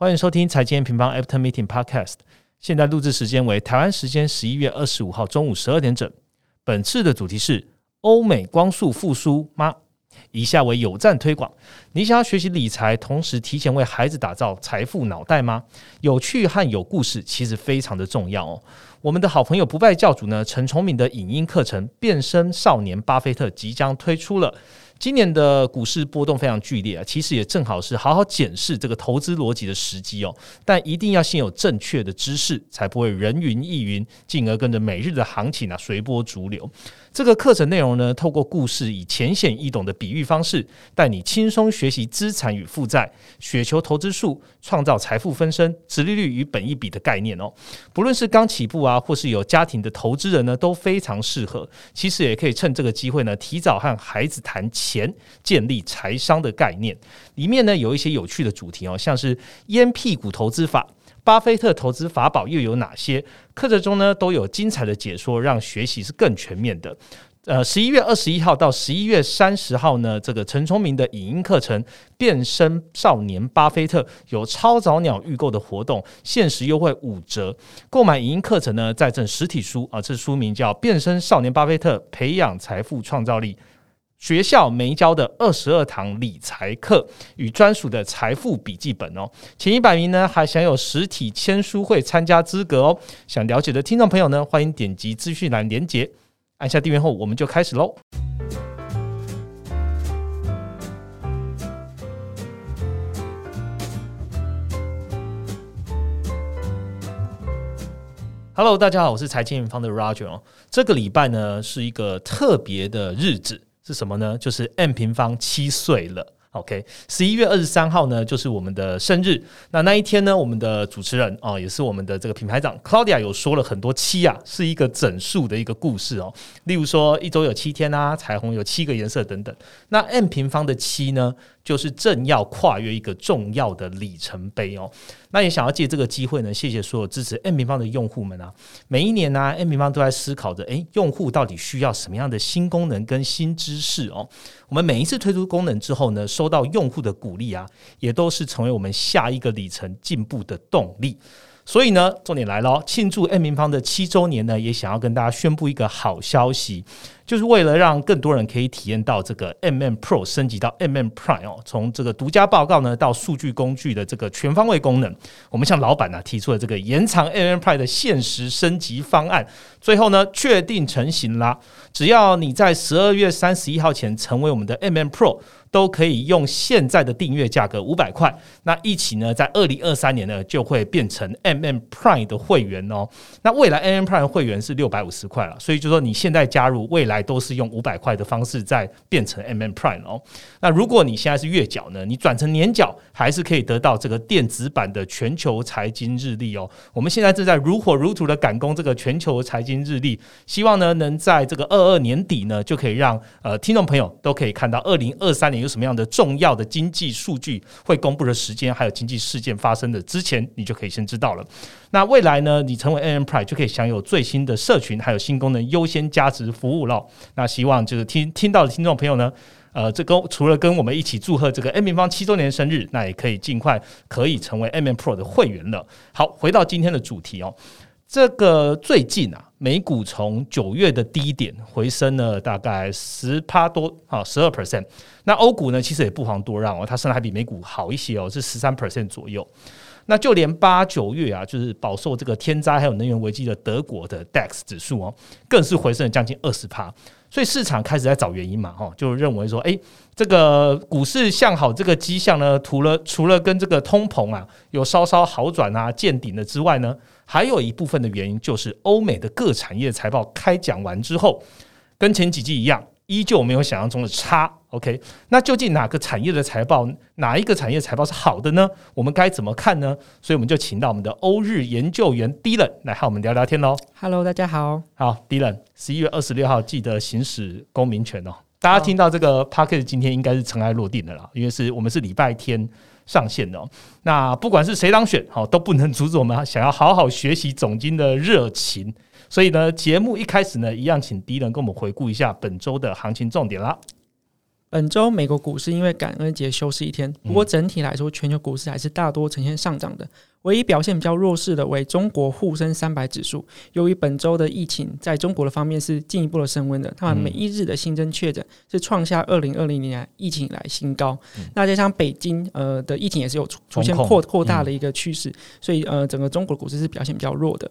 欢迎收听财经平方 After Meeting Podcast。现在录制时间为台湾时间十一月二十五号中午十二点整。本次的主题是欧美光速复苏吗？以下为有赞推广。你想要学习理财，同时提前为孩子打造财富脑袋吗？有趣和有故事其实非常的重要哦。我们的好朋友不败教主呢，陈崇敏的影音课程《变身少年巴菲特》即将推出了。今年的股市波动非常剧烈啊，其实也正好是好好检视这个投资逻辑的时机哦。但一定要先有正确的知识，才不会人云亦云，进而跟着每日的行情啊随波逐流。这个课程内容呢，透过故事以浅显易懂的比喻方式，带你轻松学习资产与负债、雪球投资术、创造财富分身、直利率与本一比的概念哦。不论是刚起步啊，或是有家庭的投资人呢，都非常适合。其实也可以趁这个机会呢，提早和孩子谈钱，建立财商的概念。里面呢有一些有趣的主题哦，像是烟屁股投资法。巴菲特投资法宝又有哪些？课程中呢都有精彩的解说，让学习是更全面的。呃，十一月二十一号到十一月三十号呢，这个陈聪明的影音课程《变身少年巴菲特》有超早鸟预购的活动，限时优惠五折。购买影音课程呢，再赠实体书啊，这书名叫《变身少年巴菲特：培养财富创造力》。学校没教的二十二堂理财课与专属的财富笔记本哦，前一百名呢还享有实体签书会参加资格哦。想了解的听众朋友呢，欢迎点击资讯栏连接，按下电源后我们就开始喽。Hello，大家好，我是财经方的 Roger。这个礼拜呢是一个特别的日子。是什么呢？就是 M 平方七岁了。OK，十一月二十三号呢，就是我们的生日。那那一天呢，我们的主持人哦，也是我们的这个品牌长 Claudia 有说了很多七啊，是一个整数的一个故事哦。例如说，一周有七天啊，彩虹有七个颜色等等。那 M 平方的七呢？就是正要跨越一个重要的里程碑哦，那也想要借这个机会呢，谢谢所有支持 M 平方的用户们啊！每一年呢，M 平方都在思考着，诶，用户到底需要什么样的新功能跟新知识哦？我们每一次推出功能之后呢，收到用户的鼓励啊，也都是成为我们下一个里程进步的动力。所以呢，重点来了，庆祝 M 平方的七周年呢，也想要跟大家宣布一个好消息。就是为了让更多人可以体验到这个 M M Pro 升级到 M M Prime 哦，从这个独家报告呢到数据工具的这个全方位功能，我们向老板呢提出了这个延长 M M Prime 的限时升级方案，最后呢确定成型啦。只要你在十二月三十一号前成为我们的 M M Pro。都可以用现在的订阅价格五百块，那一起呢，在二零二三年呢就会变成 M M Prime 的会员哦。那未来 M M Prime 会员是六百五十块了，所以就说你现在加入，未来都是用五百块的方式再变成 M M Prime 哦。那如果你现在是月缴呢，你转成年缴，还是可以得到这个电子版的全球财经日历哦。我们现在正在如火如荼的赶工这个全球财经日历，希望呢能在这个二二年底呢就可以让呃听众朋友都可以看到二零二三年。有什么样的重要的经济数据会公布的时间，还有经济事件发生的之前，你就可以先知道了。那未来呢，你成为 N M Prime 就可以享有最新的社群，还有新功能优先加值服务了。那希望就是听听到的听众朋友呢，呃，这跟除了跟我们一起祝贺这个 M 平方七周年生日，那也可以尽快可以成为 M M Pro 的会员了。好，回到今天的主题哦。这个最近啊，美股从九月的低点回升了大概十趴多啊，十二 percent。那欧股呢，其实也不遑多让哦，它升的还比美股好一些哦，是十三 percent 左右。那就连八九月啊，就是饱受这个天灾还有能源危机的德国的 DAX 指数哦，更是回升了将近二十趴。所以市场开始在找原因嘛，哈，就认为说，哎，这个股市向好这个迹象呢，除了除了跟这个通膨啊有稍稍好转啊见顶了之外呢。还有一部分的原因就是欧美的各产业财报开讲完之后，跟前几季一样，依旧没有想象中的差。OK，那究竟哪个产业的财报，哪一个产业财报是好的呢？我们该怎么看呢？所以我们就请到我们的欧日研究员 Dylan 来和我们聊聊天喽。Hello，大家好。好，Dylan，十一月二十六号记得行使公民权哦。大家听到这个 p a c k e t 今天应该是尘埃落定的啦，因为是我们是礼拜天。上线的，哦那不管是谁当选，好都不能阻止我们想要好好学习总经的热情。所以呢，节目一开始呢，一样请迪人跟我们回顾一下本周的行情重点啦。本周美国股市因为感恩节休市一天，不过整体来说，全球股市还是大多呈现上涨的。唯一表现比较弱势的为中国沪深三百指数，由于本周的疫情在中国的方面是进一步的升温的，他们每一日的新增确诊是创下二零二零年疫情以来新高。那加上北京呃的疫情也是有出现扩扩大的一个趋势，所以呃整个中国股市是表现比较弱的。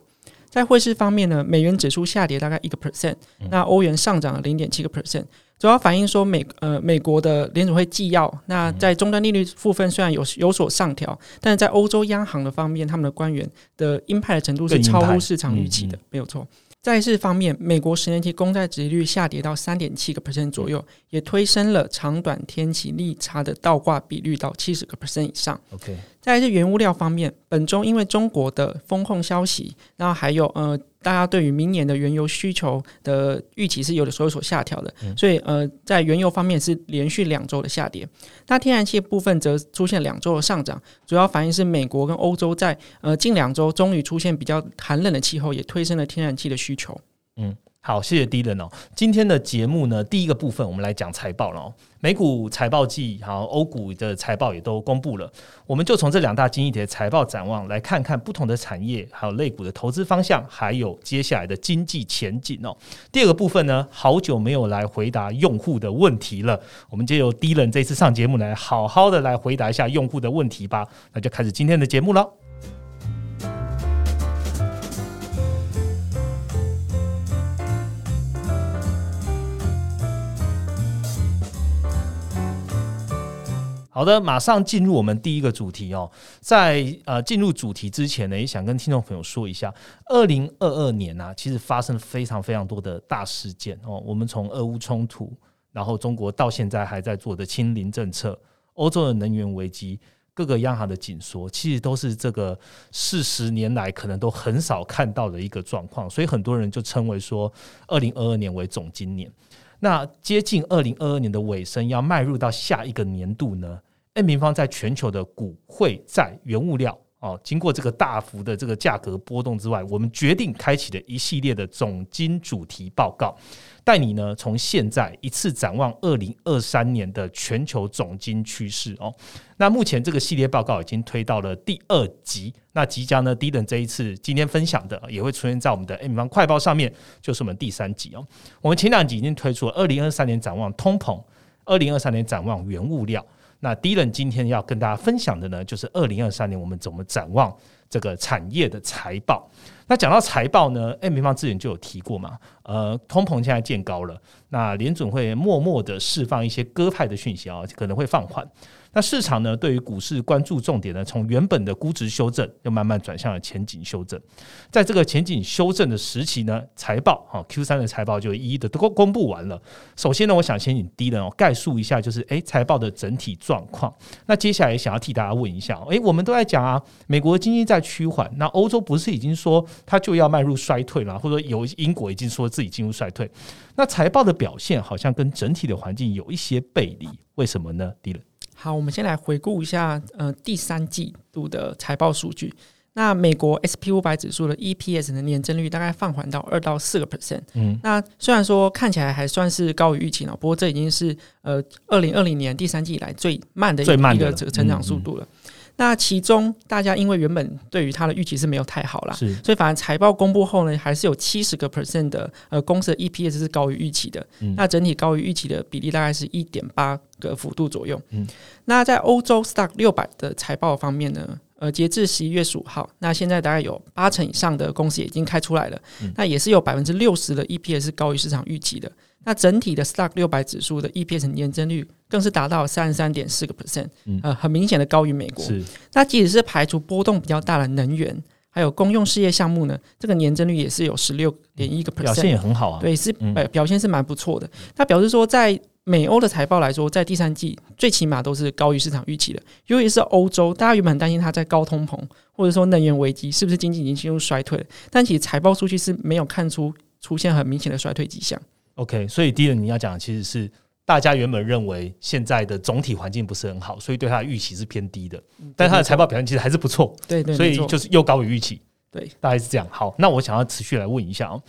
在汇市方面呢，美元指数下跌大概一个 percent，那欧元上涨了零点七个 percent。主要反映说美呃美国的联储会纪要，那在终端利率部分虽然有有所上调，但是在欧洲央行的方面，他们的官员的鹰派的程度是超乎市场预期的，没有错。债市方面，美国十年期公债殖利率下跌到三点七个 percent 左右，也推升了长短天期利差的倒挂比率到七十个 percent 以上。OK，再是原物料方面，本周因为中国的风控消息，然后还有呃。大家对于明年的原油需求的预期是有的时候所下调的，所以呃，在原油方面是连续两周的下跌。那天然气部分则出现两周的上涨，主要反映是美国跟欧洲在呃近两周终于出现比较寒冷的气候，也推升了天然气的需求。嗯。好，谢谢 D 人哦。今天的节目呢，第一个部分我们来讲财报了哦。美股财报季，好，欧股的财报也都公布了。我们就从这两大经济体的财报展望，来看看不同的产业还有类股的投资方向，还有接下来的经济前景哦。第二个部分呢，好久没有来回答用户的问题了，我们就由 D 人这次上节目来好好的来回答一下用户的问题吧。那就开始今天的节目了。好的，马上进入我们第一个主题哦。在呃进入主题之前呢，也想跟听众朋友说一下，二零二二年呢，其实发生了非常非常多的大事件哦。我们从俄乌冲突，然后中国到现在还在做的清零政策，欧洲的能源危机，各个央行的紧缩，其实都是这个四十年来可能都很少看到的一个状况。所以很多人就称为说，二零二二年为总今年。那接近二零二二年的尾声，要迈入到下一个年度呢？M 平方在全球的股汇债原物料哦，经过这个大幅的这个价格波动之外，我们决定开启了一系列的总金主题报告，带你呢从现在一次展望二零二三年的全球总金趋势哦。那目前这个系列报告已经推到了第二集，那即将呢，低等这一次今天分享的也会出现在我们的 M 平方快报上面，就是我们第三集哦。我们前两集已经推出了二零二三年展望通膨，二零二三年展望原物料。那第一轮今天要跟大家分享的呢，就是二零二三年我们怎么展望这个产业的财报。那讲到财报呢，M 平方之前就有提过嘛，呃，通膨现在见高了，那联准会默默的释放一些鸽派的讯息啊，可能会放缓。那市场呢，对于股市关注重点呢，从原本的估值修正，又慢慢转向了前景修正。在这个前景修正的时期呢，财报哈 Q 三的财报就一一的都公布完了。首先呢，我想先请低人哦概述一下，就是诶财报的整体状况。那接下来想要替大家问一下，诶，我们都在讲啊，美国经济在趋缓，那欧洲不是已经说它就要迈入衰退了，或者有英国已经说自己进入衰退，那财报的表现好像跟整体的环境有一些背离，为什么呢？低人。好，我们先来回顾一下，呃，第三季度的财报数据。那美国 S P 五百指数的 E P S 的年增率大概放缓到二到四个 percent。嗯，那虽然说看起来还算是高于预期了，不过这已经是呃二零二零年第三季以来最慢的一个这个成长速度了。那其中，大家因为原本对于它的预期是没有太好啦，是，所以反而财报公布后呢，还是有七十个 percent 的呃公司的 EPS 是高于预期的。那整体高于预期的比例大概是一点八个幅度左右。嗯，那在欧洲 Stock 六百的财报方面呢，呃，截至十一月十五号，那现在大概有八成以上的公司已经开出来了。那也是有百分之六十的 EPS 是高于市场预期的。那整体的 Stock 六百指数的 EPS 年增率更是达到三十三点四个 percent，呃，很明显的高于美国。是，那即使是排除波动比较大的能源，还有公用事业项目呢，这个年增率也是有十六点一个 percent，表现也很好啊。对，是表表现是蛮不错的。那表示说，在美欧的财报来说，在第三季最起码都是高于市场预期的。尤其是欧洲，大家原本很担心它在高通膨或者说能源危机，是不是经济已经进入衰退了？但其实财报数据是没有看出出现很明显的衰退迹象。OK，所以第一，你要讲的其实是大家原本认为现在的总体环境不是很好，所以对它的预期是偏低的。但它的财报表现其实还是不错，对对，所以就是又高于预期，对，大概是这样。好，那我想要持续来问一下哦，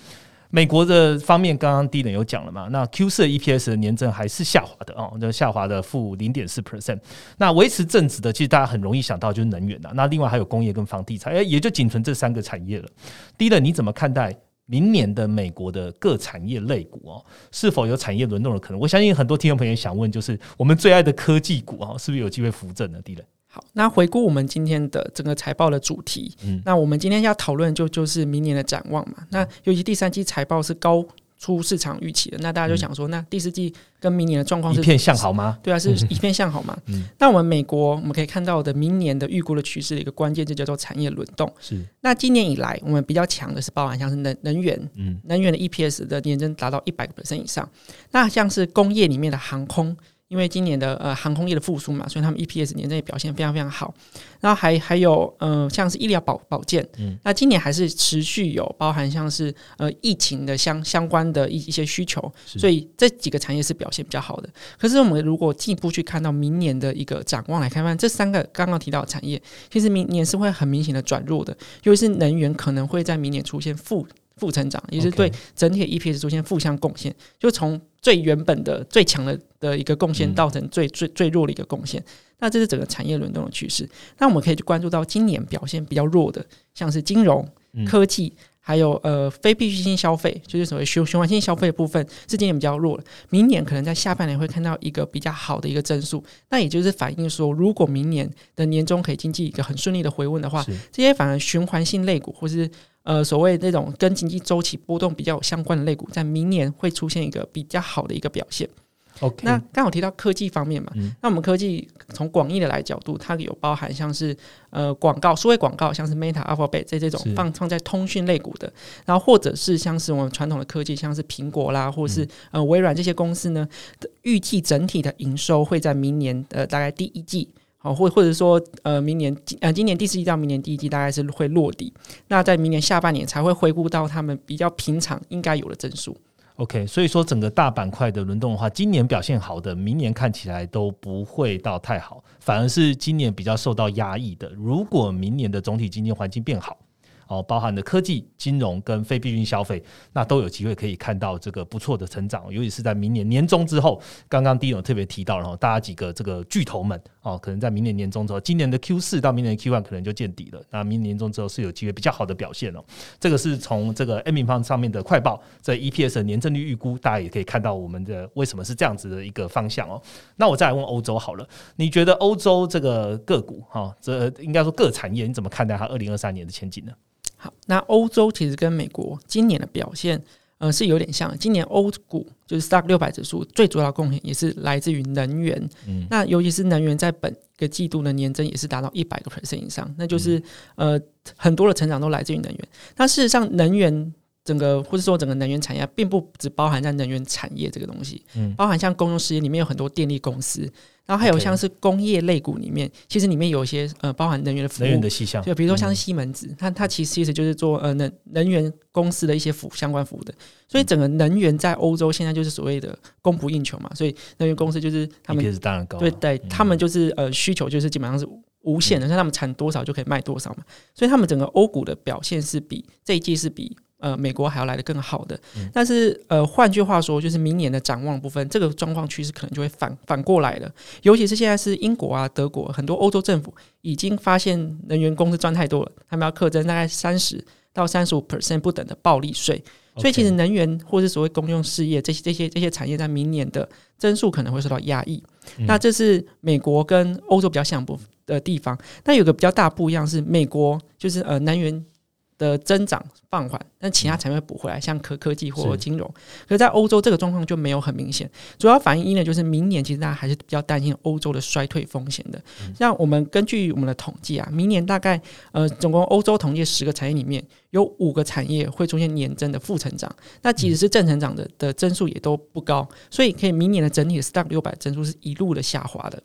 美国的方面，刚刚低人有讲了嘛？那 Q 四的 EPS 的年增还是下滑的哦，就下滑的负零点四 percent。那维持正值的，其实大家很容易想到就是能源的。那另外还有工业跟房地产，哎，也就仅存这三个产业了。低人你怎么看待明年的美国的各产业类股哦？是否有产业轮动的可能？我相信很多听众朋友想问，就是我们最爱的科技股啊，是不是有机会扶正呢？敌人。好，那回顾我们今天的整个财报的主题，嗯，那我们今天要讨论就就是明年的展望嘛。那尤其第三季财报是高出市场预期的，那大家就想说，那第四季跟明年的状况是一片向好吗？对啊，是一片向好嘛。嗯，那我们美国我们可以看到的明年的预估的趋势的一个关键，就叫做产业轮动。是，那今年以来我们比较强的是包含像是能能源，嗯，能源的 EPS 的年增达到一百个 percent 以上。那像是工业里面的航空。因为今年的呃航空业的复苏嘛，所以他们 EPS 年内表现非常非常好。然后还还有呃像是医疗保保健，嗯，那今年还是持续有包含像是呃疫情的相相关的一一些需求，所以这几个产业是表现比较好的。可是我们如果进一步去看到明年的一个展望来看，看这三个刚刚提到的产业，其实明年是会很明显的转弱的，尤其是能源可能会在明年出现负。负成长也是对整体的 EPS 出现负向贡献，就从最原本的最强的的一个贡献，造成最最最弱的一个贡献。那这是整个产业轮动的趋势。那我们可以去关注到今年表现比较弱的，像是金融科技。还有呃非必需性消费，就是所谓循循环性消费的部分，是今年比较弱了。明年可能在下半年会看到一个比较好的一个增速，那也就是反映说，如果明年的年终可以经济一个很顺利的回温的话，这些反而循环性类股或是呃所谓那种跟经济周期波动比较有相关的类股，在明年会出现一个比较好的一个表现。OK，那刚好提到科技方面嘛，那我们科技从广义的来角度，它有包含像是呃广告、数位广告，像是 Meta、Alphabet 这这种放放在通讯类股的，然后或者是像是我们传统的科技，像是苹果啦，或是呃微软这些公司呢，预计整体的营收会在明年呃大概第一季，好或或者说呃明年今呃今年第四季到明年第一季大概是会落地，那在明年下半年才会回顾到他们比较平常应该有的增速。OK，所以说整个大板块的轮动的话，今年表现好的，明年看起来都不会到太好，反而是今年比较受到压抑的。如果明年的总体经济环境变好。哦，包含的科技、金融跟非必需消费，那都有机会可以看到这个不错的成长，尤其是在明年年中之后。刚刚丁总特别提到，然后大家几个这个巨头们哦，可能在明年年中之后，今年的 Q 四到明年 Q one 可能就见底了。那明年年中之后是有机会比较好的表现哦。这个是从这个 M 平方上面的快报，在 EPS 的年增率预估，大家也可以看到我们的为什么是这样子的一个方向哦。那我再来问欧洲好了，你觉得欧洲这个个股哈，这应该说各产业，你怎么看待它二零二三年的前景呢？好，那欧洲其实跟美国今年的表现，呃，是有点像。今年欧股就是 Stock 六百指数最主要贡献也是来自于能源，嗯，那尤其是能源在本个季度的年增也是达到一百个 percent 以上，那就是呃很多的成长都来自于能源。那事实上，能源整个或者说整个能源产业，并不只包含在能源产业这个东西，嗯，包含像公用事业里面有很多电力公司。然后还有像是工业类股里面，其实里面有一些呃包含能源的服务，能源的细项，就比如说像西门子，它它其实其实就是做呃能能源公司的一些服相关服务的。所以整个能源在欧洲现在就是所谓的供不应求嘛，所以能源公司就是他们当然高，对对，他们就是呃需求就是基本上是无限的，像他们产多少就可以卖多少嘛。所以他们整个欧股的表现是比这一季是比。呃，美国还要来的更好的，但是呃，换句话说，就是明年的展望部分，这个状况趋势可能就会反反过来了。尤其是现在是英国啊、德国很多欧洲政府已经发现能源公司赚太多了，他们要课征大概三十到三十五 percent 不等的暴利税。所以其实能源或是所谓公用事业这些这些这些产业在明年的增速可能会受到压抑。那这是美国跟欧洲比较像不的地方。那有个比较大不一样是美国就是呃能源。的增长放缓，但其他产业补回来，像科科技或金融。可是，在欧洲这个状况就没有很明显。主要反映一呢，就是明年其实大家还是比较担心欧洲的衰退风险的。像我们根据我们的统计啊，明年大概呃，总共欧洲统计十个产业里面有五个产业会出现年增的负成长。那即使是正成长的的增速也都不高，所以可以明年的整体的 Stock 六百增速是一路的下滑的。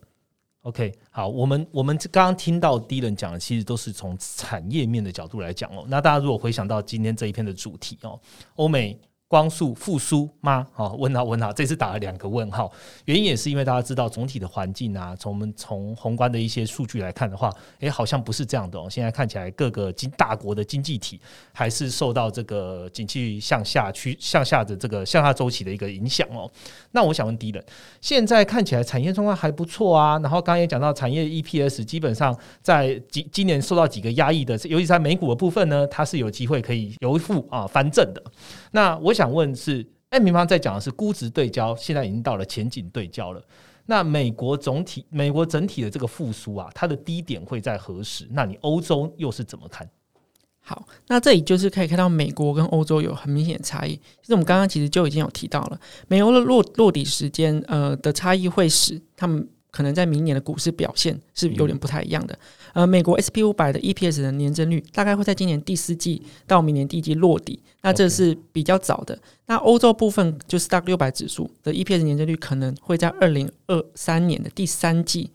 OK，好，我们我们刚刚听到第一轮讲的，其实都是从产业面的角度来讲哦。那大家如果回想到今天这一篇的主题哦，欧美。光速复苏吗？好，问号问号，这次打了两个问号，原因也是因为大家知道总体的环境啊，从我们从宏观的一些数据来看的话，诶，好像不是这样的哦。现在看起来各个经大国的经济体还是受到这个景气向下趋向下的这个向下周期的一个影响哦。那我想问迪人，现在看起来产业状况还不错啊，然后刚刚也讲到产业 EPS 基本上在今今年受到几个压抑的，尤其在美股的部分呢，它是有机会可以由负啊翻正的。那我想想问是，M 平方在讲的是估值对焦，现在已经到了前景对焦了。那美国总体、美国整体的这个复苏啊，它的低点会在何时？那你欧洲又是怎么看？好，那这里就是可以看到美国跟欧洲有很明显的差异。其实我们刚刚其实就已经有提到了，美欧的落落底时间呃的差异会使他们。可能在明年的股市表现是有点不太一样的。呃，美国 S P 五百的 E P S 的年增率大概会在今年第四季到明年第一季落底，那这是比较早的。那欧洲部分就是大六百指数的 E P S 年增率可能会在二零二三年的第三季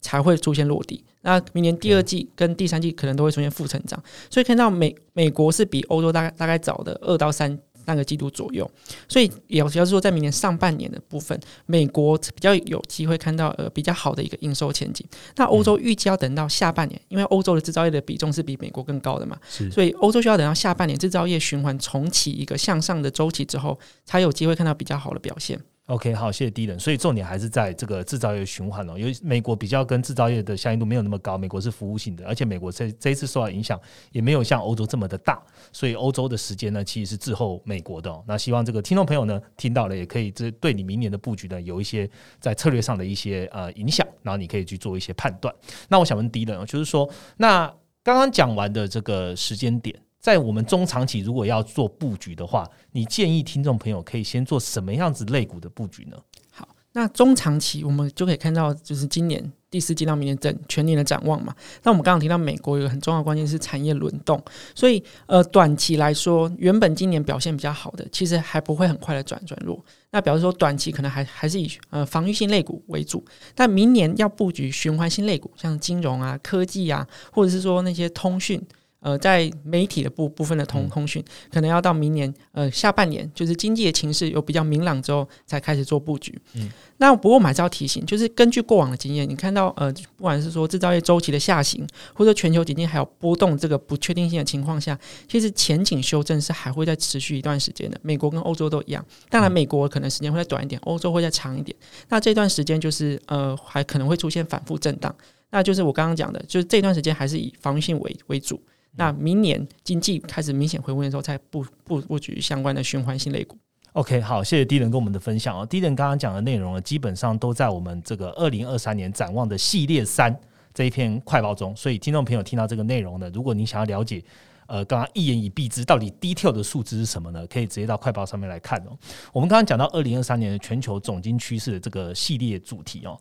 才会出现落底，那明年第二季跟第三季可能都会出现负成长。所以看到美美国是比欧洲大概大概早的二到三。三个季度左右，所以也主要是说，在明年上半年的部分，美国比较有机会看到呃比较好的一个营收前景。那欧洲预计要等到下半年，因为欧洲的制造业的比重是比美国更高的嘛，所以欧洲需要等到下半年制造业循环重启一个向上的周期之后，才有机会看到比较好的表现。OK，好，谢谢低人。所以重点还是在这个制造业循环哦，因为美国比较跟制造业的相应度没有那么高，美国是服务性的，而且美国这这一次受到影响也没有像欧洲这么的大，所以欧洲的时间呢其实是滞后美国的。那希望这个听众朋友呢听到了，也可以这对你明年的布局呢有一些在策略上的一些呃影响，然后你可以去做一些判断。那我想问低人哦，就是说，那刚刚讲完的这个时间点。在我们中长期如果要做布局的话，你建议听众朋友可以先做什么样子类股的布局呢？好，那中长期我们就可以看到，就是今年第四季到明年整全年的展望嘛。那我们刚刚提到美国有个很重要的关键是产业轮动，所以呃，短期来说，原本今年表现比较好的，其实还不会很快的转转弱。那表示说，短期可能还还是以呃防御性类股为主，但明年要布局循环性类股，像金融啊、科技啊，或者是说那些通讯。呃，在媒体的部部分的通通讯，可能要到明年呃下半年，就是经济的情势有比较明朗之后，才开始做布局。嗯，那不过我们还是要提醒，就是根据过往的经验，你看到呃，不管是说制造业周期的下行，或者全球经济还有波动这个不确定性的情况下，其实前景修正是还会再持续一段时间的。美国跟欧洲都一样，当然美国可能时间会再短一点，欧洲会再长一点。那这段时间就是呃，还可能会出现反复震荡。那就是我刚刚讲的，就是这段时间还是以防御性为为主。那明年经济开始明显回温的时候，才布布布局相关的循环性类股。OK，好，谢谢低人跟我们的分享哦。低人刚刚讲的内容呢，基本上都在我们这个二零二三年展望的系列三这一篇快报中。所以听众朋友听到这个内容呢，如果你想要了解，呃，刚刚一言以蔽之，到底低跳的数字是什么呢？可以直接到快报上面来看哦。我们刚刚讲到二零二三年的全球总金趋势的这个系列主题哦。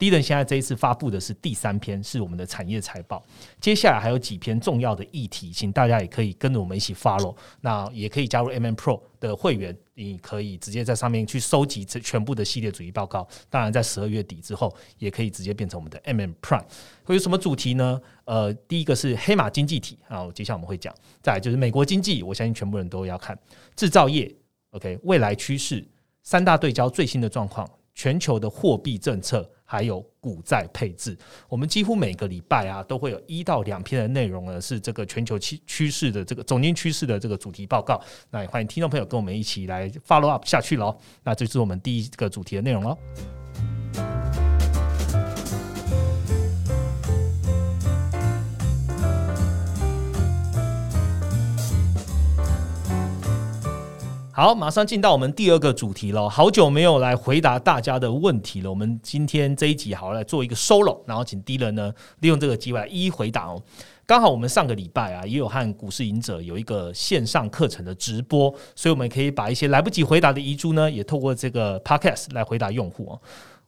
低人现在这一次发布的是第三篇，是我们的产业财报。接下来还有几篇重要的议题，请大家也可以跟着我们一起 follow。那也可以加入 M M Pro 的会员，你可以直接在上面去收集这全部的系列主义报告。当然，在十二月底之后，也可以直接变成我们的 M M Prime。会有什么主题呢？呃，第一个是黑马经济体啊，接下来我们会讲。再来就是美国经济，我相信全部人都要看制造业。OK，未来趋势三大对焦最新的状况，全球的货币政策。还有股债配置，我们几乎每个礼拜啊都会有一到两篇的内容呢，是这个全球趋趋势的这个总经趋势的这个主题报告。那也欢迎听众朋友跟我们一起来 follow up 下去喽。那这是我们第一个主题的内容喽。好，马上进到我们第二个主题了。好久没有来回答大家的问题了，我们今天这一集好来做一个 solo，然后请 D 人呢利用这个机会来一一回答哦。刚好我们上个礼拜啊也有和股市赢者有一个线上课程的直播，所以我们可以把一些来不及回答的遗珠呢，也透过这个 podcast 来回答用户哦。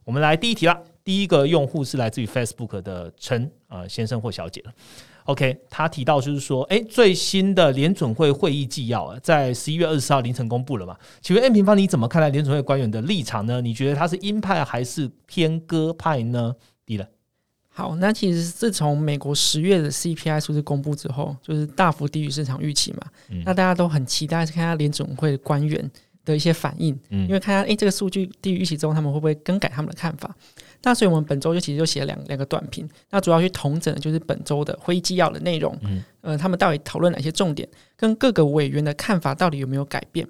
我们来第一题啦，第一个用户是来自于 Facebook 的陈啊先生或小姐了。OK，他提到就是说，哎，最新的联准会会议纪要啊，在十一月二十四号凌晨公布了嘛？请问 N 平方你怎么看待联准会官员的立场呢？你觉得他是鹰派还是偏鸽派呢？低了。好，那其实自从美国十月的 CPI 数字公布之后，就是大幅低于市场预期嘛。那大家都很期待看下联准会的官员的一些反应，嗯因为看下诶这个数据低于预期之后，他们会不会更改他们的看法？那所以我们本周就其实就写了两两个短评，那主要去统整的就是本周的会议纪要的内容，嗯呃，他们到底讨论哪些重点，跟各个委员的看法到底有没有改变？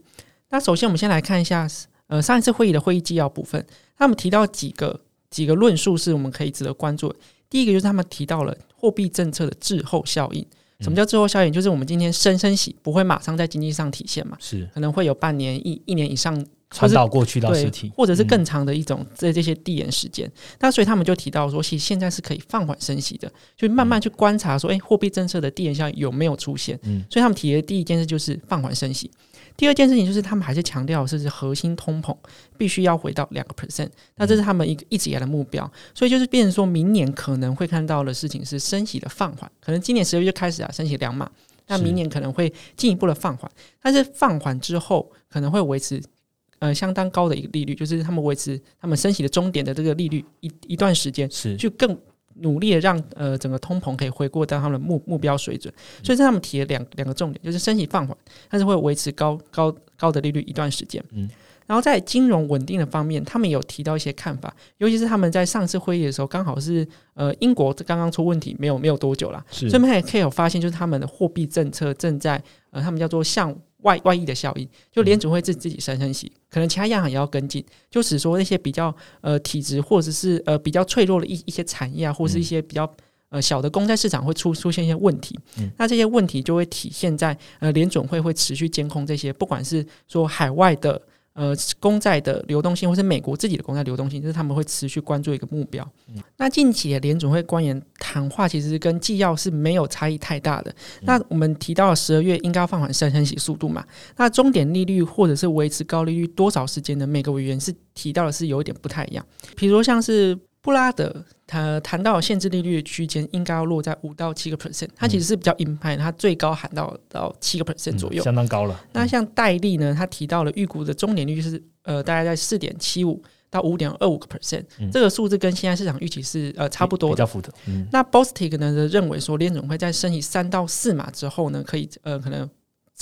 那首先我们先来看一下，呃，上一次会议的会议纪要部分，他们提到几个。几个论述是我们可以值得关注的。第一个就是他们提到了货币政策的滞后效应。什么叫滞后效应？就是我们今天升升息不会马上在经济上体现嘛？是可能会有半年、一一年以上传导过去到实体，或者是更长的一种这这些递延时间。那所以他们就提到说，其实现在是可以放缓升息的，就慢慢去观察说，哎，货币政策的递延效应有没有出现？嗯，所以他们提的第一件事就是放缓升息。第二件事情就是，他们还是强调，是核心通膨必须要回到两个 percent，那这是他们一个一直以来的目标。所以就是变成说明年可能会看到的事情是升息的放缓，可能今年十二月就开始啊升息两码，那明年可能会进一步的放缓。但是放缓之后，可能会维持呃相当高的一个利率，就是他们维持他们升息的终点的这个利率一一段时间，是就更。努力的让呃整个通膨可以回过到他们的目目标水准，所以在他们提了两两个重点，就是升息放缓，但是会维持高高高的利率一段时间。嗯，然后在金融稳定的方面，他们有提到一些看法，尤其是他们在上次会议的时候，刚好是呃英国刚刚出问题没有没有多久了，所以他们也可以有发现，就是他们的货币政策正在呃他们叫做向。外外溢的效应，就联准会自自己升升息，可能其他央行也要跟进，就是说那些比较呃体质或者是呃比较脆弱的一一些产业啊，或是一些比较呃小的公债市场会出出现一些问题，那这些问题就会体现在呃联准会会持续监控这些，不管是说海外的。呃，公债的流动性，或是美国自己的公债流动性，就是他们会持续关注一个目标。那近期的联准会官员谈话，其实跟纪要是没有差异太大的。那我们提到了十二月应该要放缓升升息速度嘛？那终点利率或者是维持高利率多少时间的每个委员是提到的是有一点不太一样。比如像是。布拉德他谈到限制利率的区间应该要落在五到七个 percent，他其实是比较鹰派，他最高喊到到七个 percent 左右，相当高了。那像戴利呢，他提到了预估的中年率是呃大概在四点七五到五点二五个 percent，这个数字跟现在市场预期是呃差不多，比较符合。那 Bostic 呢认为说联总会在升息三到四码之后呢，可以呃可能。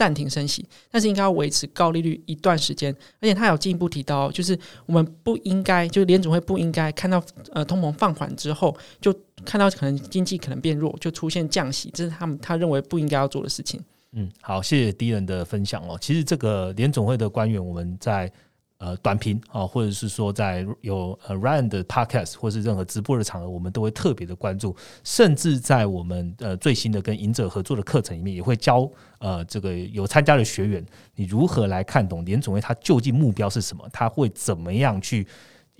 暂停升息，但是应该要维持高利率一段时间。而且他有进一步提到，就是我们不应该，就是联总会不应该看到呃通膨放缓之后，就看到可能经济可能变弱，就出现降息，这是他们他认为不应该要做的事情。嗯，好，谢谢敌人的分享哦。其实这个联总会的官员，我们在。呃，短评啊，或者是说在有呃 Ryan 的 Podcast 或是任何直播的场合，我们都会特别的关注，甚至在我们呃最新的跟赢者合作的课程里面，也会教呃这个有参加的学员，你如何来看懂联总会它究竟目标是什么，它会怎么样去。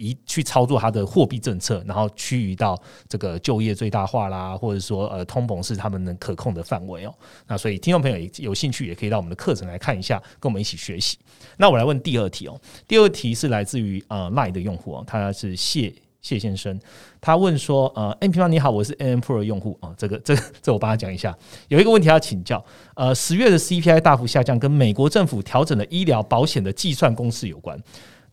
一去操作它的货币政策，然后趋于到这个就业最大化啦，或者说呃通膨是他们能可控的范围哦。那所以听众朋友有兴趣也可以到我们的课程来看一下，跟我们一起学习。那我来问第二题哦，第二题是来自于呃麦的用户哦，他是谢谢先生，他问说呃 N 平方你好，我是 N Pro 的用户啊，这个这个这我帮他讲一下，有一个问题要请教，呃十月的 CPI 大幅下降跟美国政府调整的医疗保险的计算公式有关，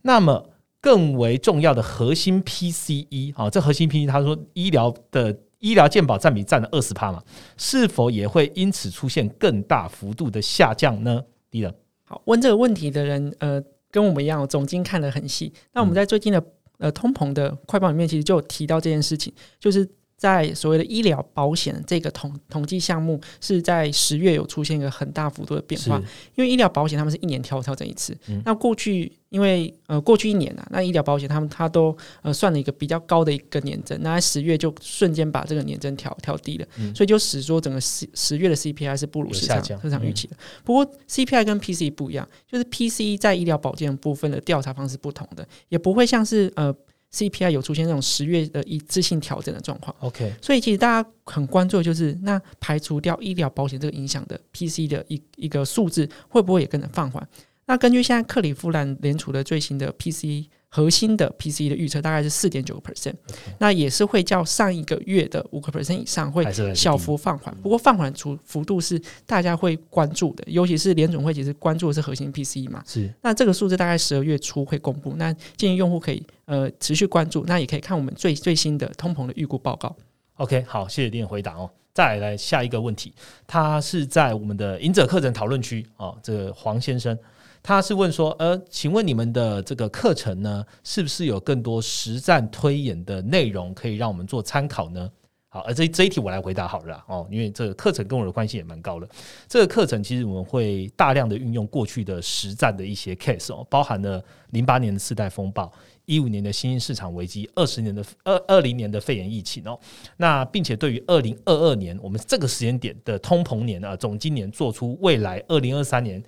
那么。更为重要的核心 PCE，啊，这核心 PCE，他说医疗的医疗健保占比占了二十趴嘛，是否也会因此出现更大幅度的下降呢？第一好，问这个问题的人，呃，跟我们一样，总经看得很细。那我们在最近的呃通膨的快报里面，其实就有提到这件事情，就是。在所谓的医疗保险这个统统计项目，是在十月有出现一个很大幅度的变化，因为医疗保险他们是一年调调整一次。那过去因为呃过去一年啊，那医疗保险他们他都呃算了一个比较高的一个年增，那在十月就瞬间把这个年增调调低了，所以就使说整个十十月的 CPI 是不如市场市场预期的。不过 CPI 跟 PC 不一样，就是 PC 在医疗保健部分的调查方式不同的，也不会像是呃。CPI 有出现那种十月的一次性调整的状况，OK，所以其实大家很关注的就是那排除掉医疗保险这个影响的 PC 的一一个数字会不会也跟着放缓？那根据现在克利夫兰联储的最新的 PC。核心的 PCE 的预测大概是四点九个 percent，那也是会较上一个月的五个 percent 以上会小幅放缓。不过放缓出幅度是大家会关注的，尤其是联总会其实关注的是核心 PCE 嘛。是，那这个数字大概十二月初会公布，那建议用户可以呃持续关注，那也可以看我们最最新的通膨的预估报告。OK，好，谢谢丁的回答哦。再来下一个问题，他是在我们的赢者课程讨论区哦，这个黄先生他是问说，呃，请问你们的这个课程呢，是不是有更多实战推演的内容可以让我们做参考呢？好，而这这一题我来回答好了哦，因为这个课程跟我的关系也蛮高的。这个课程其实我们会大量的运用过去的实战的一些 case 哦，包含了零八年的次贷风暴。一五年的新兴市场危机，二十年的二二零年的肺炎疫情哦，那并且对于二零二二年我们这个时间点的通膨年啊，总今年做出未来二零二三年。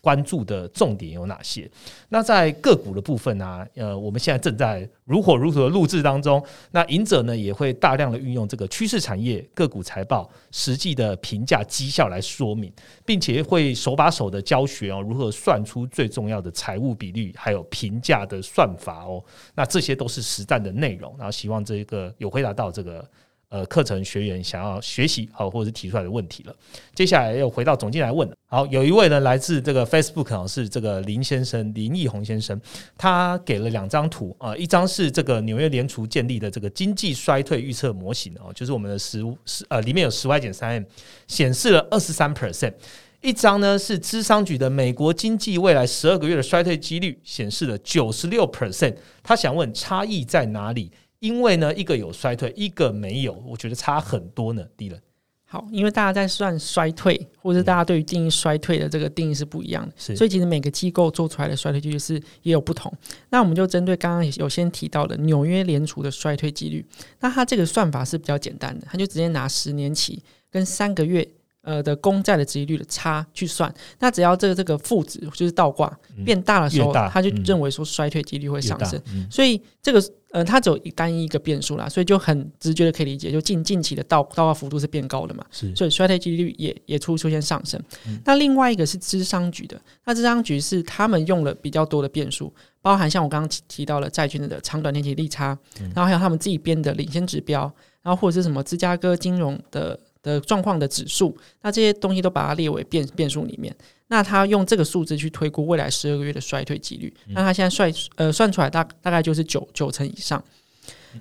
关注的重点有哪些？那在个股的部分呢？呃，我们现在正在如火如荼的录制当中。那赢者呢也会大量的运用这个趋势产业个股财报实际的评价绩效来说明，并且会手把手的教学哦，如何算出最重要的财务比率，还有评价的算法哦。那这些都是实战的内容。然后希望这个有回答到这个。呃，课程学员想要学习好，或者是提出来的问题了。接下来又回到总经来问了。好，有一位呢来自这个 Facebook 啊，是这个林先生林奕宏先生，他给了两张图啊，一张是这个纽约联储建立的这个经济衰退预测模型哦，就是我们的十十呃里面有十 Y 减三 M，显示了二十三 percent。一张呢是资商局的美国经济未来十二个月的衰退几率，显示了九十六 percent。他想问差异在哪里？因为呢，一个有衰退，一个没有，我觉得差很多呢。低了。好，因为大家在算衰退，或者大家对于定义衰退的这个定义是不一样的，所以其实每个机构做出来的衰退几率是也有不同。那我们就针对刚刚有先提到的纽约联储的衰退几率，那它这个算法是比较简单的，它就直接拿十年期跟三个月。呃的公债的值率的差去算，那只要这个这个负值就是倒挂变大的时候，他就认为说衰退几率会上升。所以这个呃，它只有一单一一个变数啦，所以就很直觉的可以理解，就近近期的倒倒挂幅度是变高的嘛，所以衰退几率也也出出现上升。那另外一个是智商局的，那智商局是他们用了比较多的变数，包含像我刚刚提到了债券的长短天期利差，然后还有他们自己编的领先指标，然后或者是什么芝加哥金融的。的状况的指数，那这些东西都把它列为变变数里面。那他用这个数字去推估未来十二个月的衰退几率，那他现在算呃算出来大大概就是九九成以上。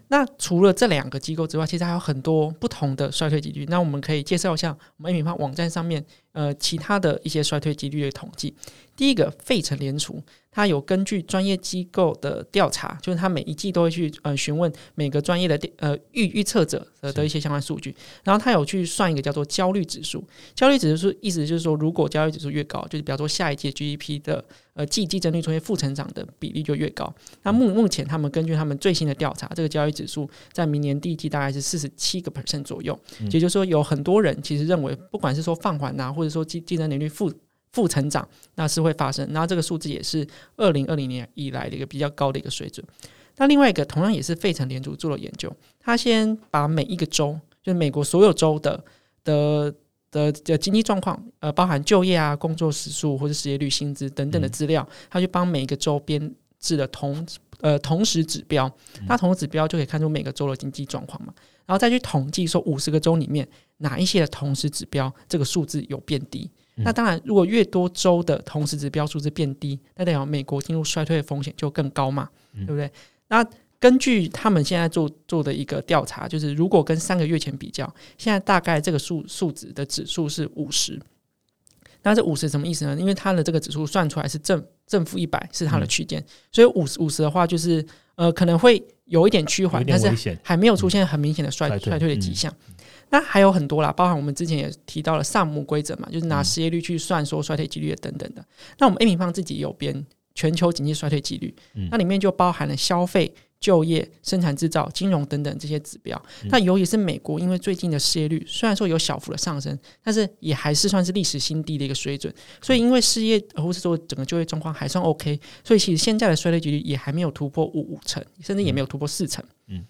那除了这两个机构之外，其实还有很多不同的衰退几率。那我们可以介绍一下我们 A 平方网站上面呃其他的一些衰退几率的统计。第一个费城联储。它有根据专业机构的调查，就是它每一季都会去呃询问每个专业的呃预预测者的的一些相关数据，然后他有去算一个叫做焦虑指数。焦虑指数意思就是说，如果焦虑指数越高，就是比方说下一届 GDP 的呃季季增率出现负成长的比例就越高。那目目前他们根据他们最新的调查，这个焦虑指数在明年第一季大概是四十七个 percent 左右，也就是说有很多人其实认为，不管是说放缓啊，或者说竞竞争年率负。负成长那是会发生，然后这个数字也是二零二零年以来的一个比较高的一个水准。那另外一个同样也是费城联储做了研究，他先把每一个州，就是美国所有州的的的的经济状况，呃，包含就业啊、工作时数或者失业率、薪资等等的资料，他去帮每一个州编制了同呃同时指标，那同时指标就可以看出每个州的经济状况嘛，然后再去统计说五十个州里面哪一些的同时指标这个数字有变低。那当然，如果越多州的同时指标数字变低，那代表美国进入衰退的风险就更高嘛，对不对？那根据他们现在做做的一个调查，就是如果跟三个月前比较，现在大概这个数数值的指数是五十。那这五十什么意思呢？因为它的这个指数算出来是正正负一百是它的区间，所以五十五十的话就是呃可能会有一点趋缓，但是还没有出现很明显的衰衰退的迹象。那还有很多啦，包含我们之前也提到了萨姆规则嘛，就是拿失业率去算说衰退几率等等的。那我们 A 平方自己有编全球经济衰退几率，那里面就包含了消费、就业、生产制造、金融等等这些指标。那尤其是美国，因为最近的失业率虽然说有小幅的上升，但是也还是算是历史新低的一个水准。所以因为失业或是说整个就业状况还算 OK，所以其实现在的衰退几率也还没有突破五五成，甚至也没有突破四成。嗯。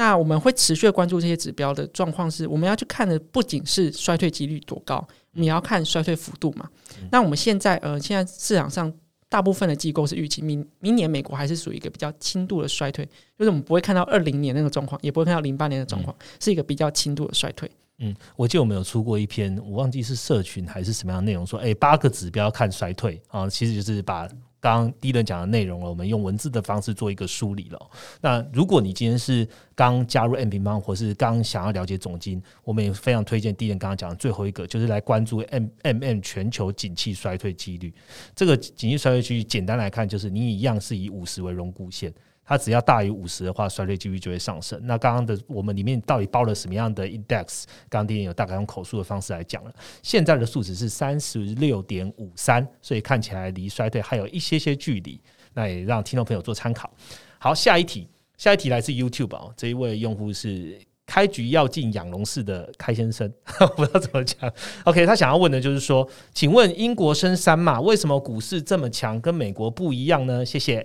那我们会持续关注这些指标的状况，是我们要去看的不仅是衰退几率多高，你要看衰退幅度嘛。那我们现在呃，现在市场上大部分的机构是预期明明年美国还是属于一个比较轻度的衰退，就是我们不会看到二零年那个状况，也不会看到零八年的状况，是一个比较轻度的衰退。嗯，我记得我们有出过一篇，我忘记是社群还是什么样的内容，说哎，八个指标看衰退啊，其实就是把刚刚第一轮讲的内容了，我们用文字的方式做一个梳理了。那如果你今天是刚加入 M 平方，或是刚想要了解总金，我们也非常推荐第一轮刚刚讲的最后一个，就是来关注 M M M 全球景气衰退几率。这个景气衰退几率，简单来看，就是你一样是以五十为荣枯线。它只要大于五十的话，衰退几率就会上升。那刚刚的我们里面到底包了什么样的 index？刚刚丁有大概用口述的方式来讲了。现在的数值是三十六点五三，所以看起来离衰退还有一些些距离。那也让听众朋友做参考。好，下一题，下一题来自 YouTube 啊，这一位用户是开局要进养龙寺的开先生，不知道怎么讲。OK，他想要问的就是说，请问英国升三嘛？为什么股市这么强，跟美国不一样呢？谢谢，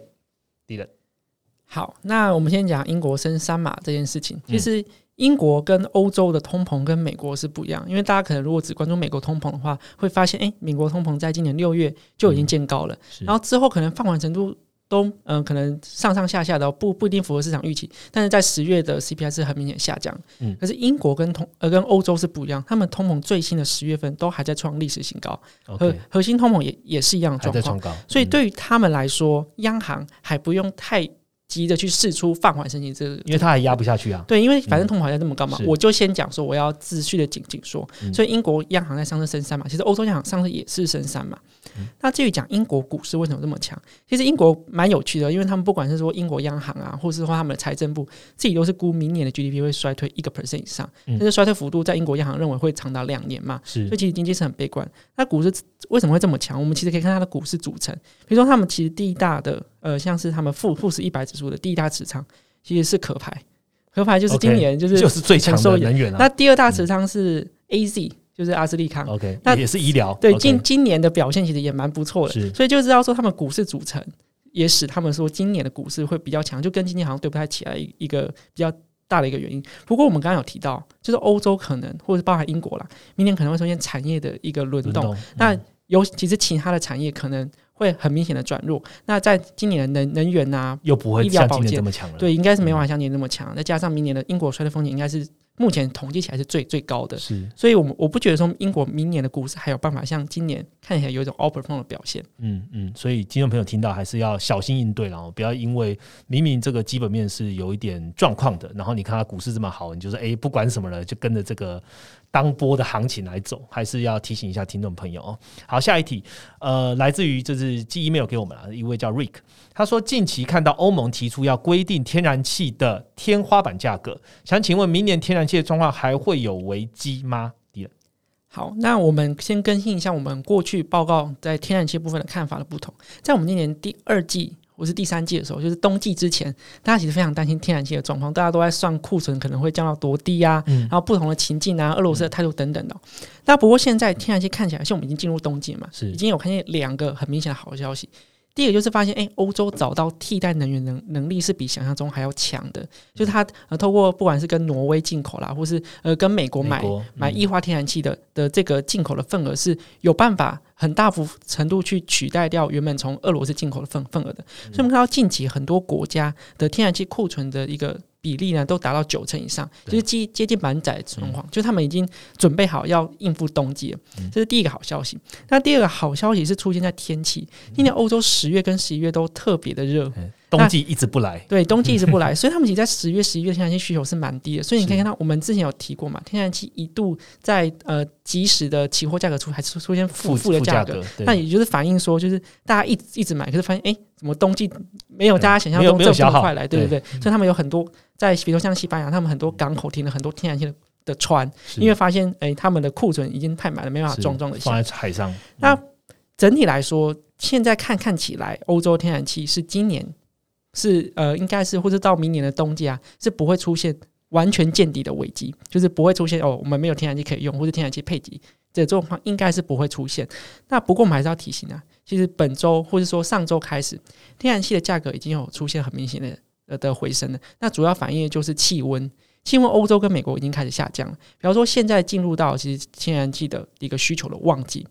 敌人。好，那我们先讲英国升三码这件事情。其实英国跟欧洲的通膨跟美国是不一样，因为大家可能如果只关注美国通膨的话，会发现，哎，美国通膨在今年六月就已经见高了，然后之后可能放缓程度都嗯可能上上下下的不不一定符合市场预期，但是在十月的 CPI 是很明显下降。嗯，可是英国跟通呃跟欧洲是不一样，他们通膨最新的十月份都还在创历史新高，核核心通膨也也是一样的状况，所以对于他们来说，央行还不用太。急着去试出放缓升息，这个因为它还压不下去啊。对，因为反正通膨还这么高嘛，我就先讲说我要持续的紧紧缩。所以英国央行在上升升三嘛，其实欧洲央行上升也是升三嘛。那至于讲英国股市为什么这么强，其实英国蛮有趣的，因为他们不管是说英国央行啊，或是说他们的财政部自己都是估明年的 GDP 会衰退一个 percent 以上，但是衰退幅度在英国央行认为会长达两年嘛，所以其实经济是很悲观。那股市为什么会这么强？我们其实可以看它的股市组成，比如说他们其实第一大的呃，像是他们富富时一百指数的第一大持仓其实是壳牌，壳牌就是今年就是就是最强的能源啊。那第二大持仓是 AZ。就是阿斯利康，OK，那也是医疗。对，今今年的表现其实也蛮不错的，所以就知道说他们股市组成也使他们说今年的股市会比较强，就跟今年好像对不太起来一个比较大的一个原因。不过我们刚刚有提到，就是欧洲可能或者包含英国啦，明年可能会出现产业的一个轮动。那尤其是其他的产业可能会很明显的转弱。那在今年的能能源啊，又不会像今年这么强了。对，应该是没办法像今年那么强。再加上明年的英国衰退风险应该是。目前统计起来是最最高的，是，所以，我们我不觉得说英国明年的股市还有办法像今年看起来有一种 outperform 的表现。嗯嗯，所以听众朋友听到还是要小心应对，然后不要因为明明这个基本面是有一点状况的，然后你看它股市这么好，你就说哎不管什么了，就跟着这个当波的行情来走，还是要提醒一下听众朋友哦。好，下一题，呃，来自于就是寄 email 给我们了，一位叫 Rick。他说：“近期看到欧盟提出要规定天然气的天花板价格，想请问明年天然气的状况还会有危机吗？”好，那我们先更新一下我们过去报告在天然气部分的看法的不同。在我们今年第二季或是第三季的时候，就是冬季之前，大家其实非常担心天然气的状况，大家都在算库存可能会降到多低啊，然后不同的情境啊，俄罗斯的态度等等的。那不过现在天然气看起来，像我们已经进入冬季嘛，是已经有看见两个很明显的好消息。第一个就是发现，哎，欧洲找到替代能源能能力是比想象中还要强的，就是它呃，透过不管是跟挪威进口啦，或是呃跟美国买买液化天然气的的这个进口的份额是有办法很大幅程度去取代掉原本从俄罗斯进口的份份额的，所以我们看到近期很多国家的天然气库存的一个。比例呢都达到九成以上，就是接接近满载的状况，就他们已经准备好要应付冬季了。这是第一个好消息。那第二个好消息是出现在天气，今年欧洲十月跟十一月都特别的热。冬季一直不来，对，冬季一直不来，所以他们其实，在十月、十一月天然气需求是蛮低的。所以你可以看到，我们之前有提过嘛，天然气一度在呃即时的期货价格出还是出现负负的价格，那也就是反映说，就是大家一一直买，可是发现哎，怎么冬季没有大家想象中这么快来，对不对？所以他们有很多在，比如像西班牙，他们很多港口停了很多天然气的的船，因为发现哎，他们的库存已经太满了，没办法装装的放在海上。那整体来说，现在看看起来，欧洲天然气是今年。是呃，应该是或者到明年的冬季啊，是不会出现完全见底的危机，就是不会出现哦，我们没有天然气可以用，或者天然气配给这状况应该是不会出现。那不过我们还是要提醒啊，其实本周或者说上周开始，天然气的价格已经有出现很明显的呃的回升了。那主要反映的就是气温，气温欧洲跟美国已经开始下降了。比方说现在进入到其实天然气的一个需求的旺季。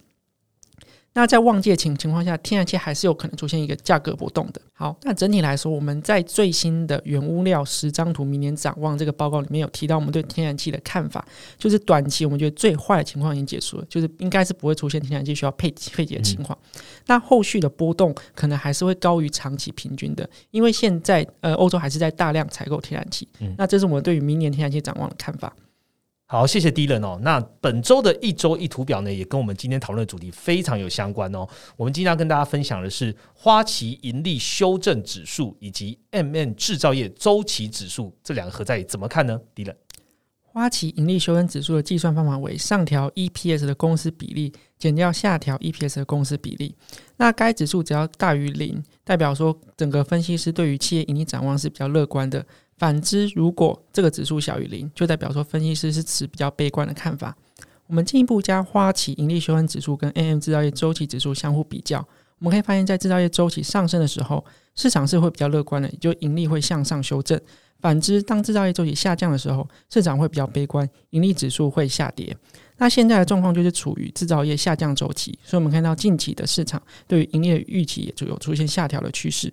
那在旺季情情况下，天然气还是有可能出现一个价格波动的。好，那整体来说，我们在最新的原物料十张图明年展望这个报告里面有提到，我们对天然气的看法，就是短期我们觉得最坏的情况已经结束了，就是应该是不会出现天然气需要配配给的情况。那后续的波动可能还是会高于长期平均的，因为现在呃欧洲还是在大量采购天然气。那这是我们对于明年天然气展望的看法。好，谢谢迪伦哦。那本周的一周一图表呢，也跟我们今天讨论的主题非常有相关哦。我们今天要跟大家分享的是花旗盈利修正指数以及 M N 制造业周期指数这两个合在一起怎么看呢？迪伦，花旗盈利修正指数的计算方法为上调 E P S 的公司比例减掉下调 E P S 的公司比例。那该指数只要大于零，代表说整个分析师对于企业盈利展望是比较乐观的。反之，如果这个指数小于零，就代表说分析师是持比较悲观的看法。我们进一步将花旗盈利修正指数跟 AM 制造业周期指数相互比较，我们可以发现，在制造业周期上升的时候，市场是会比较乐观的，也就盈利会向上修正。反之，当制造业周期下降的时候，市场会比较悲观，盈利指数会下跌。那现在的状况就是处于制造业下降周期，所以我们看到近期的市场对于盈利的预期也就有出现下调的趋势。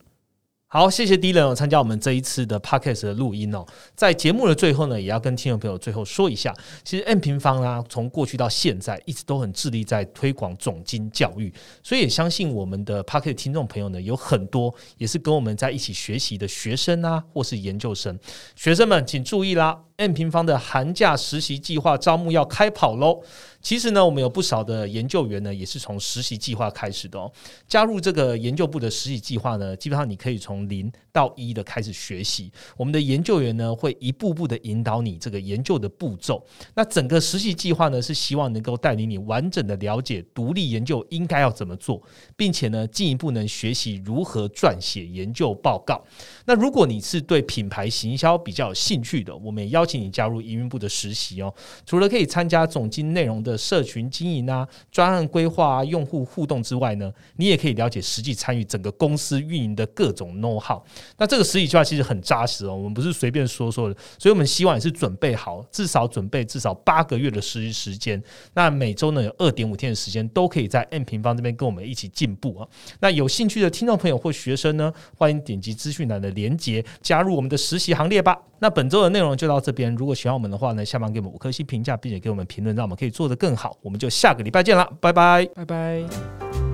好，谢谢 D 人参加我们这一次的 Podcast 的录音哦。在节目的最后呢，也要跟听众朋友最后说一下，其实 M 平方啊，从过去到现在一直都很致力在推广总经教育，所以也相信我们的 Podcast 听众朋友呢，有很多也是跟我们在一起学习的学生啊，或是研究生。学生们请注意啦，M 平方的寒假实习计划招募要开跑喽！其实呢，我们有不少的研究员呢，也是从实习计划开始的哦。加入这个研究部的实习计划呢，基本上你可以从零到一的开始学习。我们的研究员呢，会一步步的引导你这个研究的步骤。那整个实习计划呢，是希望能够带领你完整的了解独立研究应该要怎么做，并且呢，进一步能学习如何撰写研究报告。那如果你是对品牌行销比较有兴趣的，我们也邀请你加入营运部的实习哦。除了可以参加总经内容的。社群经营啊、专案规划啊、用户互动之外呢，你也可以了解实际参与整个公司运营的各种 know how。那这个实习计划其实很扎实哦，我们不是随便说说的，所以我们希望也是准备好，至少准备至少八个月的实习时间。那每周呢有二点五天的时间，都可以在 M 平方这边跟我们一起进步啊。那有兴趣的听众朋友或学生呢，欢迎点击资讯栏的连接，加入我们的实习行列吧。那本周的内容就到这边，如果喜欢我们的话呢，下方给我们五颗星评价，并且给我们评论，让我们可以做的。更好，我们就下个礼拜见了，拜拜，拜拜。